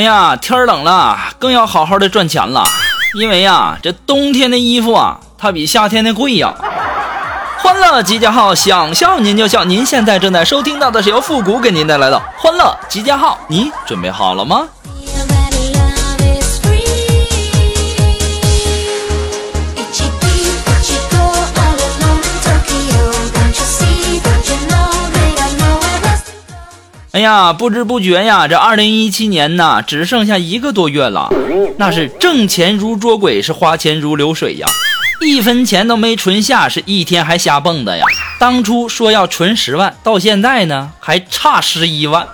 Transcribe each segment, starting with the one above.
哎呀，天冷了，更要好好的赚钱了，因为呀，这冬天的衣服啊，它比夏天的贵呀。欢乐集结号，想笑您就笑。您现在正在收听到的是由复古给您带来的欢乐集结号，你准备好了吗？哎呀，不知不觉呀，这二零一七年呐，只剩下一个多月了。那是挣钱如捉鬼，是花钱如流水呀，一分钱都没存下，是一天还瞎蹦跶呀。当初说要存十万，到现在呢，还差十一万。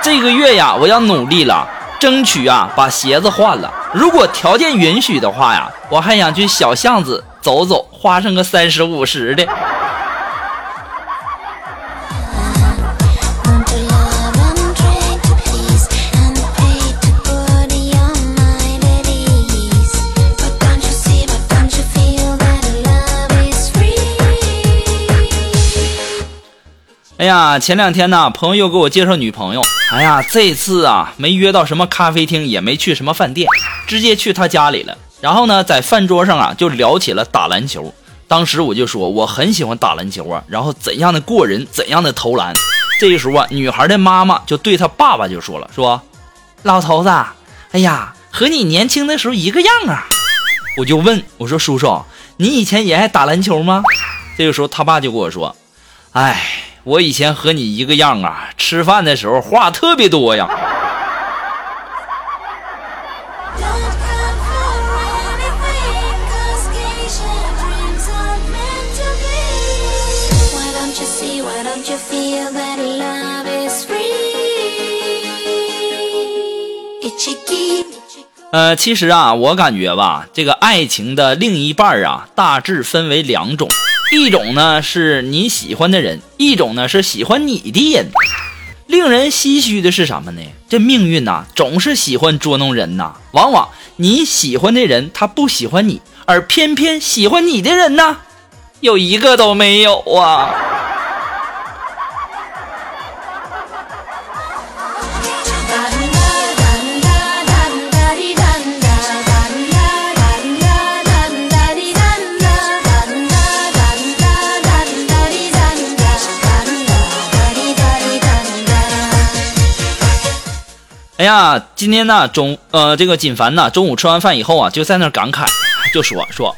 这个月呀，我要努力了，争取啊把鞋子换了。如果条件允许的话呀，我还想去小巷子走走，花上个三十五十的。前两天呢，朋友又给我介绍女朋友。哎呀，这次啊，没约到什么咖啡厅，也没去什么饭店，直接去他家里了。然后呢，在饭桌上啊，就聊起了打篮球。当时我就说我很喜欢打篮球啊，然后怎样的过人，怎样的投篮。这个时候啊，女孩的妈妈就对她爸爸就说了，说：“老头子，哎呀，和你年轻的时候一个样啊。”我就问我说：“叔叔，你以前也爱打篮球吗？”这个时候他爸就跟我说：“哎。”我以前和你一个样啊，吃饭的时候话特别多呀。呃，其实啊，我感觉吧，这个爱情的另一半啊，大致分为两种。一种呢是你喜欢的人，一种呢是喜欢你的人。令人唏嘘的是什么呢？这命运呐，总是喜欢捉弄人呐。往往你喜欢的人他不喜欢你，而偏偏喜欢你的人呢，有一个都没有啊。呀，今天呢中呃这个锦凡呢中午吃完饭以后啊，就在那感慨，就说说，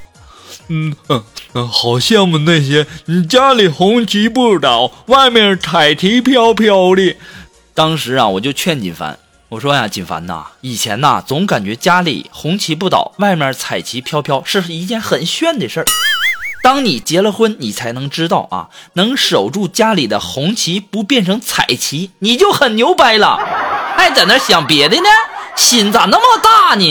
嗯嗯嗯，好羡慕那些你家里红旗不倒，外面彩旗飘飘的。当时啊，我就劝锦凡，我说呀，锦凡呐，以前呐总感觉家里红旗不倒，外面彩旗飘飘是一件很炫的事儿。当你结了婚，你才能知道啊，能守住家里的红旗不变成彩旗，你就很牛掰了。还在那想别的呢？心咋那么大呢？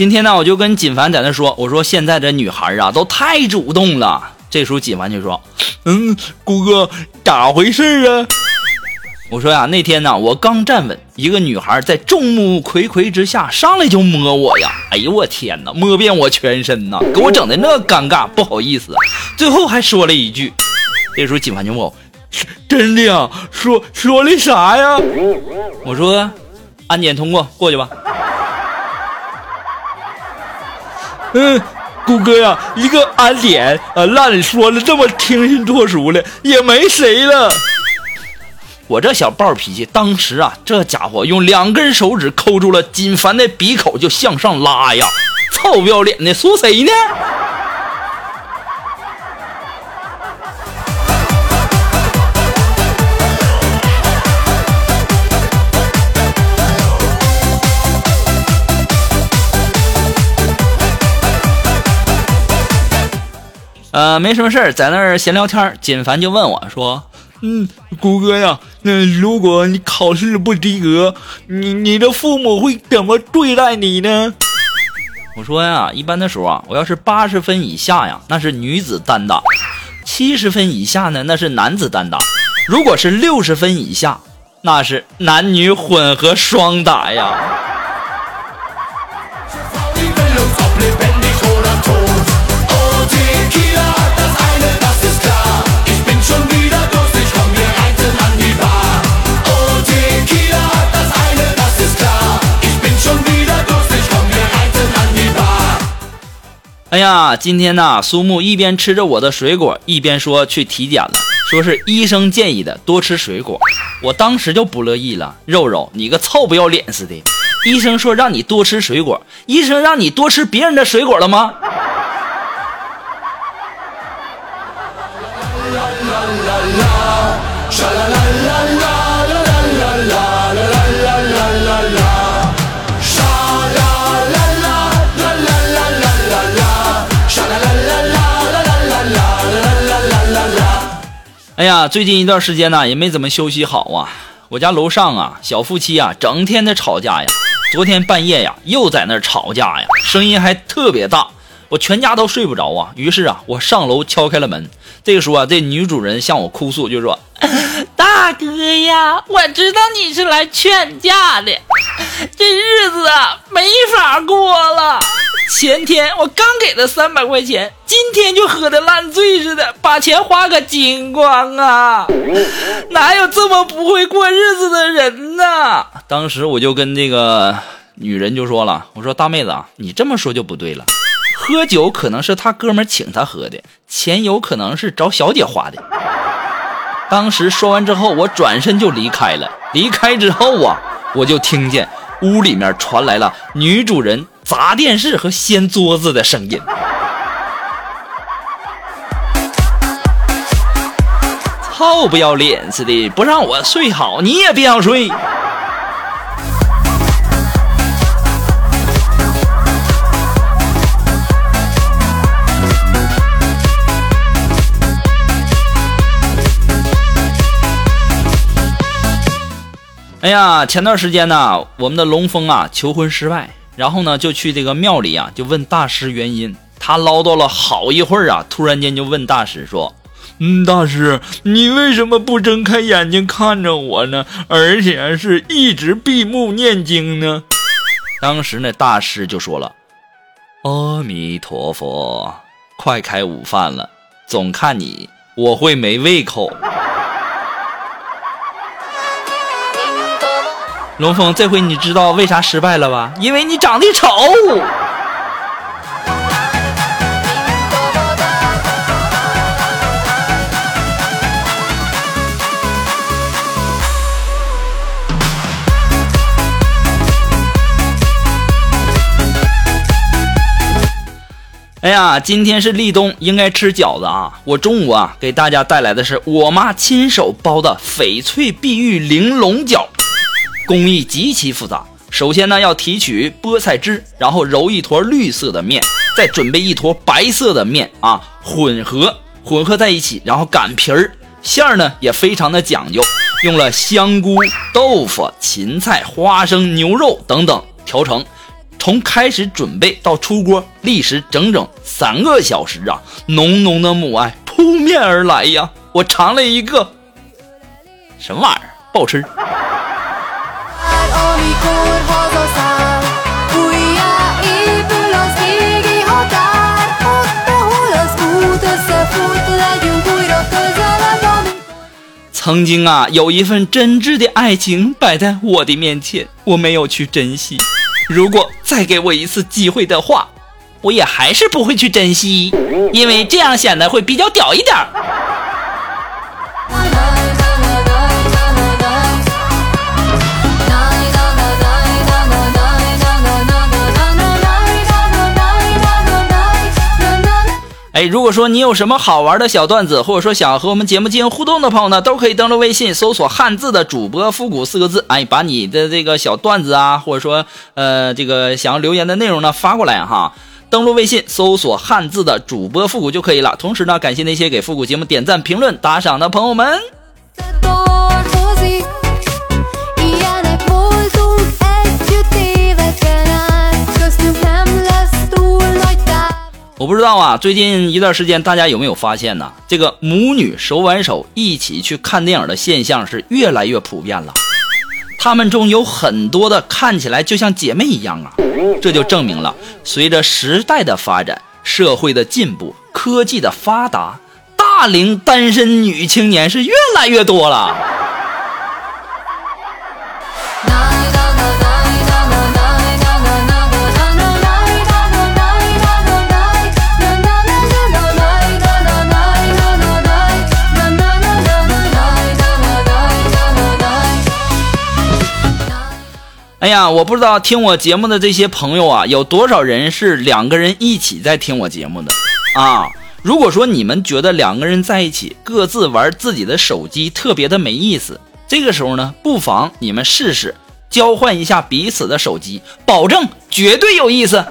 今天呢，我就跟锦凡在那说，我说现在这女孩啊，都太主动了。这时候锦凡就说：“嗯，谷哥，咋回事啊？”我说呀，那天呢，我刚站稳，一个女孩在众目睽睽之下上来就摸我呀！哎呦我天哪，摸遍我全身呐，给我整的那尴尬，不好意思，最后还说了一句。这时候锦凡就问我：“真的呀？说说的啥呀？”我说：“安检通过，过去吧。”嗯，谷歌呀，一个安检啊，烂说的这么清新脱俗的，也没谁了。我这小暴脾气，当时啊，这家伙用两根手指抠住了金凡的鼻口，就向上拉呀！臭不要脸的，说谁呢？呃，没什么事儿，在那儿闲聊天。锦凡就问我说：“嗯，谷歌呀，那如果你考试不及格，你你的父母会怎么对待你呢？”我说呀，一般的时候啊，我要是八十分以下呀，那是女子单打；七十分以下呢，那是男子单打；如果是六十分以下，那是男女混合双打呀。哎呀，今天呐，苏木一边吃着我的水果，一边说去体检了，说是医生建议的，多吃水果。我当时就不乐意了，肉肉，你个臭不要脸似的！医生说让你多吃水果，医生让你多吃别人的水果了吗？啦啦啦啦啦啦啦哎呀，最近一段时间呢，也没怎么休息好啊。我家楼上啊，小夫妻啊，整天的吵架呀。昨天半夜呀，又在那吵架呀，声音还特别大，我全家都睡不着啊。于是啊，我上楼敲开了门。这个时候啊，这女主人向我哭诉，就说：“ 大哥呀，我知道你是来劝架的，这日子啊，没法过了。”前天我刚给他三百块钱，今天就喝的烂醉似的，把钱花个精光啊！哪有这么不会过日子的人呢？当时我就跟这个女人就说了，我说大妹子啊，你这么说就不对了，喝酒可能是他哥们请他喝的，钱有可能是找小姐花的。当时说完之后，我转身就离开了。离开之后啊，我就听见屋里面传来了女主人。砸电视和掀桌子的声音，臭不要脸似的，不让我睡好，你也别想睡。哎呀，前段时间呢，我们的龙峰啊求婚失败。然后呢，就去这个庙里啊，就问大师原因。他唠叨了好一会儿啊，突然间就问大师说：“嗯，大师，你为什么不睁开眼睛看着我呢？而且是一直闭目念经呢？”当时呢，大师就说了：“阿弥陀佛，快开午饭了，总看你我会没胃口。”龙峰，这回你知道为啥失败了吧？因为你长得丑。哎呀，今天是立冬，应该吃饺子啊！我中午啊，给大家带来的是我妈亲手包的翡翠碧玉玲珑饺。工艺极其复杂，首先呢要提取菠菜汁，然后揉一坨绿色的面，再准备一坨白色的面啊，混合混合在一起，然后擀皮儿，馅儿呢也非常的讲究，用了香菇、豆腐、芹菜、花生、牛肉等等调成。从开始准备到出锅，历时整整三个小时啊，浓浓的母爱扑面而来呀！我尝了一个，什么玩意儿，不好吃。曾经啊，有一份真挚的爱情摆在我的面前，我没有去珍惜。如果再给我一次机会的话，我也还是不会去珍惜，因为这样显得会比较屌一点。哎，如果说你有什么好玩的小段子，或者说想和我们节目进行互动的朋友呢，都可以登录微信搜索“汉字的主播复古”四个字，哎，把你的这个小段子啊，或者说呃这个想要留言的内容呢发过来哈。登录微信搜索汉字的主播复古就可以了。同时呢，感谢那些给复古节目点赞、评论、打赏的朋友们。我不知道啊，最近一段时间大家有没有发现呢？这个母女手挽手一起去看电影的现象是越来越普遍了。他们中有很多的看起来就像姐妹一样啊，这就证明了随着时代的发展、社会的进步、科技的发达，大龄单身女青年是越来越多了。哎呀，我不知道听我节目的这些朋友啊，有多少人是两个人一起在听我节目的啊？如果说你们觉得两个人在一起各自玩自己的手机特别的没意思，这个时候呢，不妨你们试试交换一下彼此的手机，保证绝对有意思。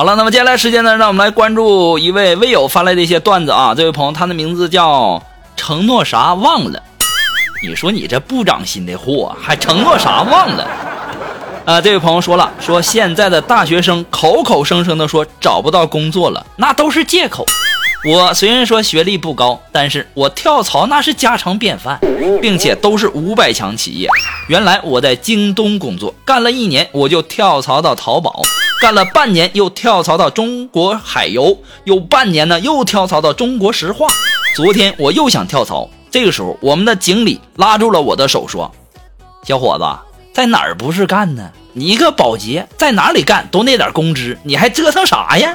好了，那么接下来时间呢，让我们来关注一位微友发来的一些段子啊。这位朋友，他的名字叫承诺啥忘了。你说你这不长心的货，还承诺啥忘了？啊，这位朋友说了，说现在的大学生口口声声的说找不到工作了，那都是借口。我虽然说学历不高，但是我跳槽那是家常便饭，并且都是五百强企业。原来我在京东工作，干了一年我就跳槽到淘宝。干了半年，又跳槽到中国海油，又半年呢，又跳槽到中国石化。昨天我又想跳槽，这个时候我们的经理拉住了我的手，说：“小伙子，在哪儿不是干呢？你一个保洁，在哪里干都那点工资，你还折腾啥呀？”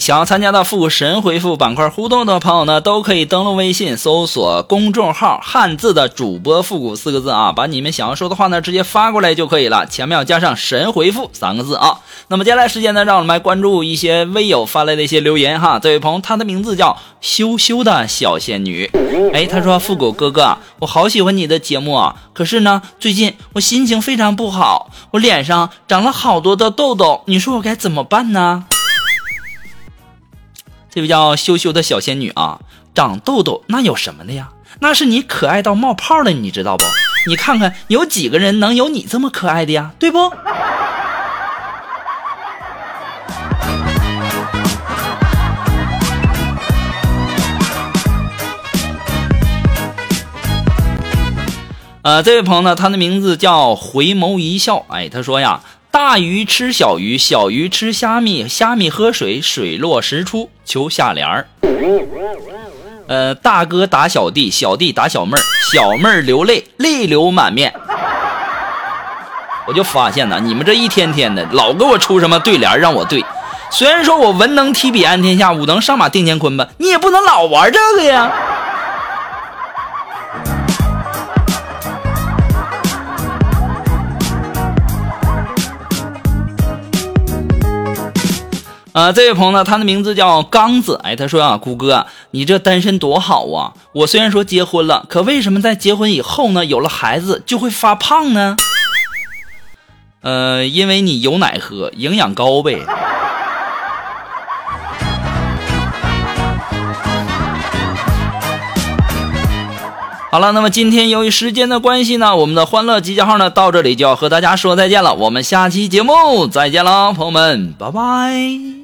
想要参加到复古神回复板块互动的朋友呢，都可以登录微信搜索公众号“汉字的主播复古”四个字啊，把你们想要说的话呢直接发过来就可以了，前面要加上“神回复”三个字啊。那么接下来时间呢，让我们来关注一些微友发来的一些留言哈。这位朋友，他的名字叫羞羞的小仙女，哎，他说：“复古哥哥，我好喜欢你的节目啊，可是呢，最近我心情非常不好，我脸上长了好多的痘痘，你说我该怎么办呢？”这位叫羞羞的小仙女啊，长痘痘那有什么的呀？那是你可爱到冒泡了，你知道不？你看看有几个人能有你这么可爱的呀？对不？呃，这位朋友呢，他的名字叫回眸一笑，哎，他说呀。大鱼吃小鱼，小鱼吃虾米，虾米喝水，水落石出。求下联儿。呃，大哥打小弟，小弟打小妹儿，小妹儿流泪，泪流满面。我就发现呢，你们这一天天的老给我出什么对联让我对。虽然说我文能提笔安天下，武能上马定乾坤吧，你也不能老玩这个呀。啊，这位朋友呢，他的名字叫刚子。哎，他说啊，谷哥，你这单身多好啊！我虽然说结婚了，可为什么在结婚以后呢，有了孩子就会发胖呢？呃，因为你有奶喝，营养高呗。好了，那么今天由于时间的关系呢，我们的欢乐集结号呢到这里就要和大家说再见了。我们下期节目再见了，朋友们，拜拜。